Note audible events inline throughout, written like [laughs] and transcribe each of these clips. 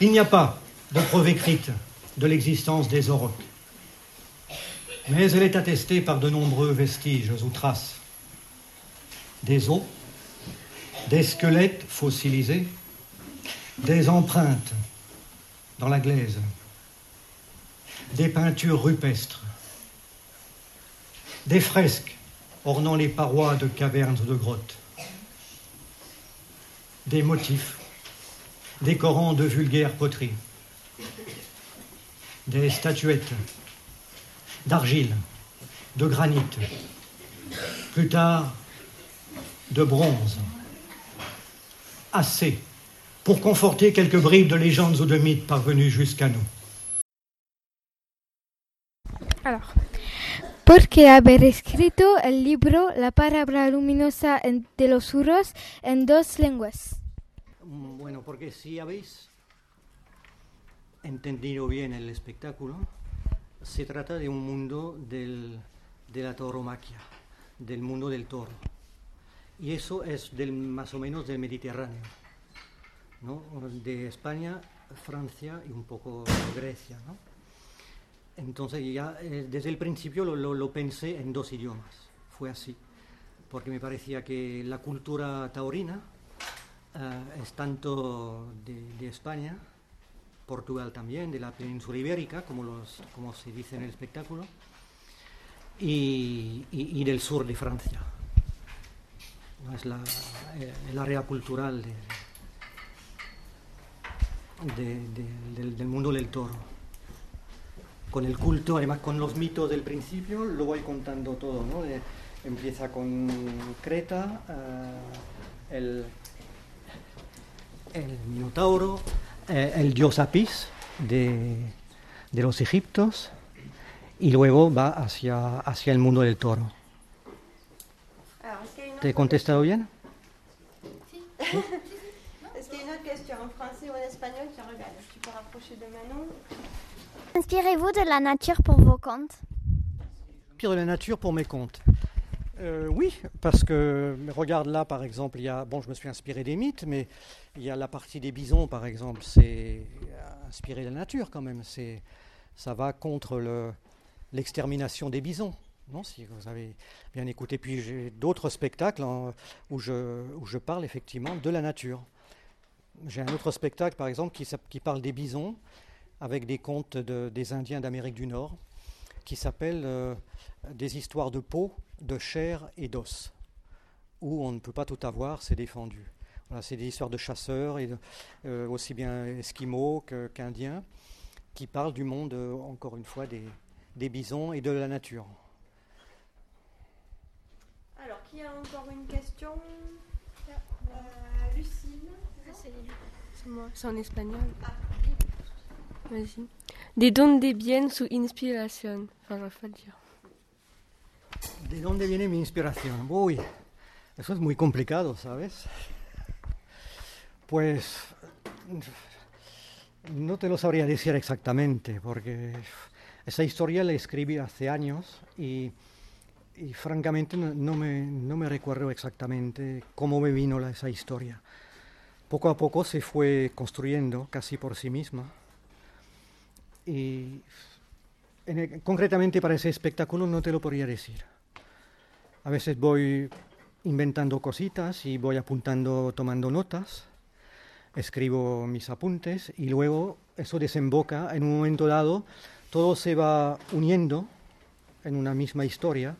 Il n'y a pas de preuve écrite de l'existence des aurochs, mais elle est attestée par de nombreux vestiges ou traces. Des os, des squelettes fossilisés, des empreintes dans la glaise, des peintures rupestres, des fresques ornant les parois de cavernes ou de grottes, des motifs décorant de vulgaires poteries, des statuettes d'argile, de granit, plus tard de bronze, assez pour conforter quelques bribes de légendes ou de mythes parvenus jusqu'à nous. Alors, ¿por qué haber escrito el libro La luminosa de los en? Bueno, porque si habéis entendido bien el espectáculo, se trata de un mundo del- de la tauromaquia, del mundo del toro. Y eso es del, más o menos del Mediterráneo, ¿no? de España, Francia y un poco Grecia. ¿no? Entonces ya eh, desde el principio lo- lo pensé en dos idiomas, fue así, porque me parecía que la cultura taurina eh, es tanto de, España, Portugal también, de la península ibérica, como, los, como se dice en el espectáculo, y, del sur de Francia. Es la, eh, el área cultural de- de- de- del, mundo del toro. Con el culto, además con los mitos del principio, lo voy contando todo, ¿no? Empieza con Creta, eh, el, el Minotauro, eh, el dios Apis de, de los egiptos, y luego va hacia, hacia el mundo del toro. Alors, est-ce qu'il y a une ¿Te he autre, contestado bien? [laughs] est-ce qu'il y a une autre question en français ou en espagnol qui regarde Tu peux rapprocher de Manon. Inspirez-vous de la nature pour vos contes? Pire de la nature pour mes contes. Euh, oui, parce que regarde là par exemple, il y a bon, je me suis inspiré des mythes, mais il y a la partie des bisons par exemple, c'est euh, inspiré de la nature quand même. C'est ça va contre le- l'extermination des bisons. Non, si vous avez bien écouté. Puis j'ai d'autres spectacles en- où, je, parle effectivement de la nature. J'ai un autre spectacle par exemple qui, parle des bisons avec des contes de- des Indiens d'Amérique du Nord qui s'appelle euh, Des histoires de peau, de chair et d'os, où on ne peut pas tout avoir, c'est défendu. Voilà, c'est des histoires de chasseurs, et de- euh, aussi bien esquimaux qu'indiens, qui parlent du monde, euh, encore une fois, des, des bisons et de la nature. Alors, qui a encore une question? Euh, Lucille. C'est moi, c'est en espagnol. Vas-y. ¿De dónde viene su inspiración? ¿De dónde viene mi inspiración? Uy, eso es muy complicado, ¿sabes? Pues no te lo sabría decir exactamente, porque esa historia la escribí hace años y, francamente no, no me, no me recuerdo exactamente cómo me vino la- esa historia. Poco a poco se fue construyendo casi por sí misma. Y concretamente para ese espectáculo no te lo podría decir. A veces voy inventando cositas y voy apuntando, tomando notas, escribo mis apuntes y luego eso desemboca en un momento dado, todo se va uniendo en una misma historia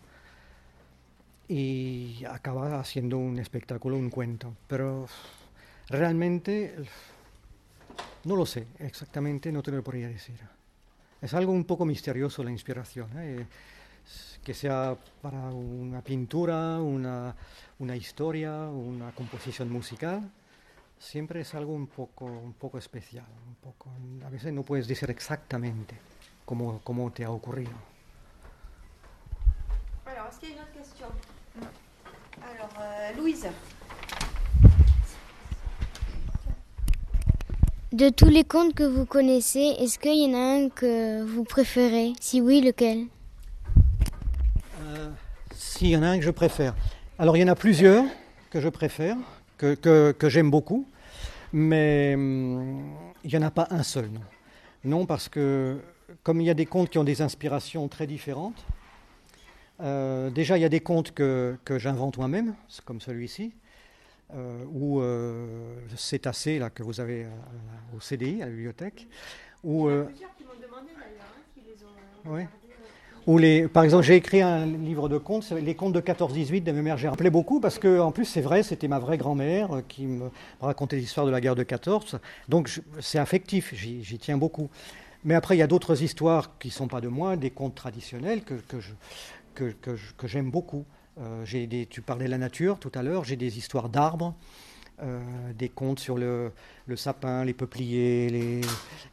y acaba haciendo un espectáculo, un cuento. Pero realmente no lo sé exactamente, no te lo podría decir. Es algo un poco misterioso la inspiración, ¿eh? S- que sea para una pintura, una, una historia, una composición musical, siempre es algo un poco, un poco especial, un poco, a veces no puedes decir exactamente cómo, cómo te ha ocurrido. De tous les contes que vous connaissez, est-ce qu'il y en a un que vous préférez? Si oui, lequel? Euh, S'il y en a un que je préfère. Alors, il y en a plusieurs que je préfère, que, j'aime beaucoup. Mais hum, Il n'y en a pas un seul, non. Parce que comme il y a des contes qui ont des inspirations très différentes, euh, déjà il y a des contes que, que j'invente moi-même, comme celui-ci, euh, ou euh, Cétacé, là, que vous avez euh, au CDI, à la bibliothèque, ou... euh, demandé d'ailleurs, hein, euh, euh. Ou les, par exemple, j'ai écrit un livre de contes, les contes de 14-18 de ma mère. J'ai rappelé beaucoup parce que, en plus, c'est vrai, c'était ma vraie grand-mère qui me racontait l'histoire de la guerre de 14. Donc, je- c'est affectif, j'y j'y tiens beaucoup. Mais après, il y a d'autres histoires qui ne sont pas de moi, des contes traditionnels que, que je- que j'aime beaucoup. Euh, des, tu parlais de la nature tout à l'heure, j'ai des histoires d'arbres, euh, des contes sur le, sapin, les peupliers,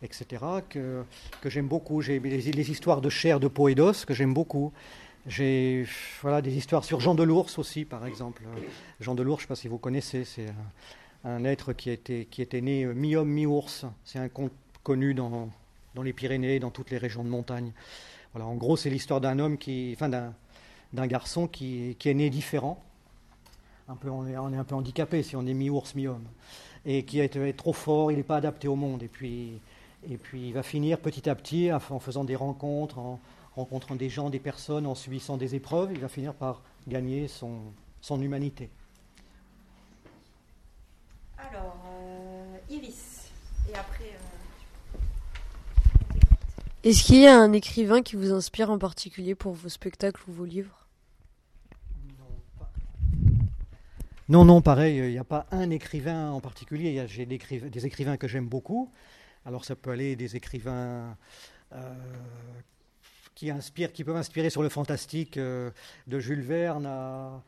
etc., que, que j'aime beaucoup. J'ai les, les histoires de chair, de peau et d'os que j'aime beaucoup. J'ai voilà, des histoires sur Jean de l'Ours aussi, par exemple. Jean de l'Ours, je ne sais pas si vous connaissez, c'est un, être qui était, qui était né euh, mi-homme, mi-ours. C'est un conte connu dans, dans les Pyrénées, dans toutes les régions de montagne. Voilà, en gros, c'est l'histoire d'un homme qui, enfin d'un garçon qui, est né différent. Un peu, on, est, un peu handicapé si on est mi-ours, mi-homme. Et qui est, trop fort, il n'est pas adapté au monde. Et puis, et puis il va finir petit à petit en en faisant des rencontres, en rencontrant des gens, des personnes, en subissant des épreuves, il va finir par gagner son, son humanité. Alors, euh, Iris. Et après. euh, Est-ce qu'il y a un écrivain qui vous inspire en particulier pour vos spectacles ou vos livres? Non, non, pareil, il n'y a pas un écrivain en particulier. J'ai des, écriv- des écrivains que j'aime beaucoup. Alors ça peut aller des écrivains euh, qui, peuvent inspirer sur le fantastique, euh, de Jules Verne à,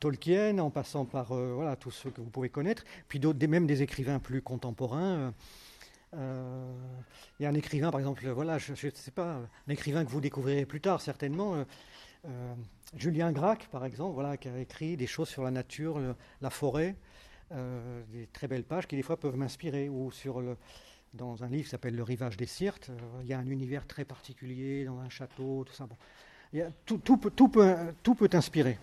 Tolkien, en passant par euh, tous ceux que vous pouvez connaître. Puis même des écrivains plus contemporains. Euh, Il y a un écrivain, par exemple, voilà, je ne sais pas, un écrivain que vous découvrirez plus tard certainement. euh, euh, Julien Gracq, par exemple, voilà, qui a écrit des choses sur la nature, la forêt, des très belles pages qui des fois peuvent m'inspirer. Ou sur le, dans un livre qui s'appelle Le rivage des Sirtes, il y a un univers très particulier dans un château, tout ça. Bon. Tout, peut, tout, peut, tout peut inspirer.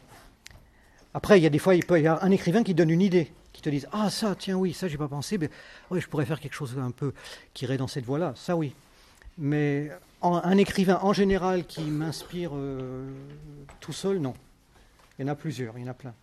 Après, il y a des fois, il y avoir un écrivain qui donne une idée, qui te dise Ah, ça, tiens, oui, ça, j'ai pas pensé, mais oui, je pourrais faire quelque chose un peu qui irait dans cette voie-là. Ça, oui. Mais un écrivain en général qui m'inspire euh, tout seul, non. Il y en a plusieurs, il y en a plein.